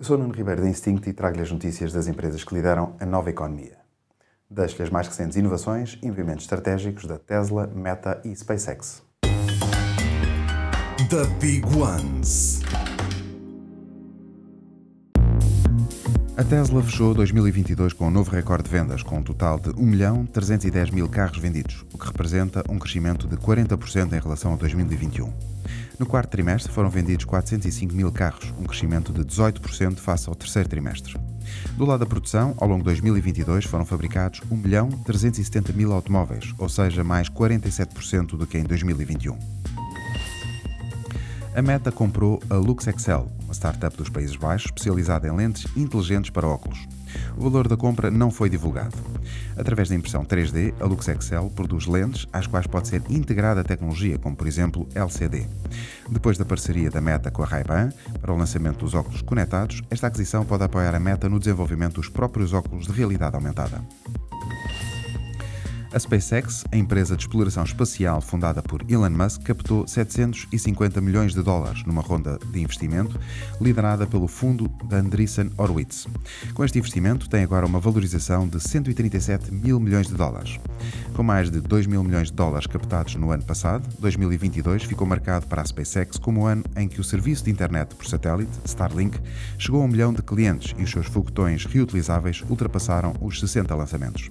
Eu sou Nuno Ribeiro da Instinct e trago-lhe as notícias das empresas que lideram a nova economia. Deixo-lhe as mais recentes inovações e movimentos estratégicos da Tesla, Meta e SpaceX. The Big Ones. A Tesla fechou 2022 com um novo recorde de vendas, com um total de 1 milhão 310 mil carros vendidos, o que representa um crescimento de 40% em relação a 2021. No quarto trimestre foram vendidos 405 mil carros, um crescimento de 18% face ao terceiro trimestre. Do lado da produção, ao longo de 2022 foram fabricados 1 milhão 370 mil automóveis, ou seja, mais 47% do que em 2021 a Meta comprou a LuxExcel, uma startup dos Países Baixos especializada em lentes inteligentes para óculos. O valor da compra não foi divulgado. Através da impressão 3D, a LuxExcel produz lentes às quais pode ser integrada tecnologia, como por exemplo LCD. Depois da parceria da Meta com a Ray-Ban para o lançamento dos óculos conectados, esta aquisição pode apoiar a Meta no desenvolvimento dos próprios óculos de realidade aumentada. A SpaceX, a empresa de exploração espacial fundada por Elon Musk, captou 750 milhões de dólares numa ronda de investimento liderada pelo fundo Andreessen Horowitz. Com este investimento, tem agora uma valorização de 137 mil milhões de dólares. Com mais de 2 mil milhões de dólares captados no ano passado, 2022 ficou marcado para a SpaceX como o ano em que o serviço de internet por satélite, Starlink, chegou a um milhão de clientes e os seus foguetões reutilizáveis ultrapassaram os 60 lançamentos.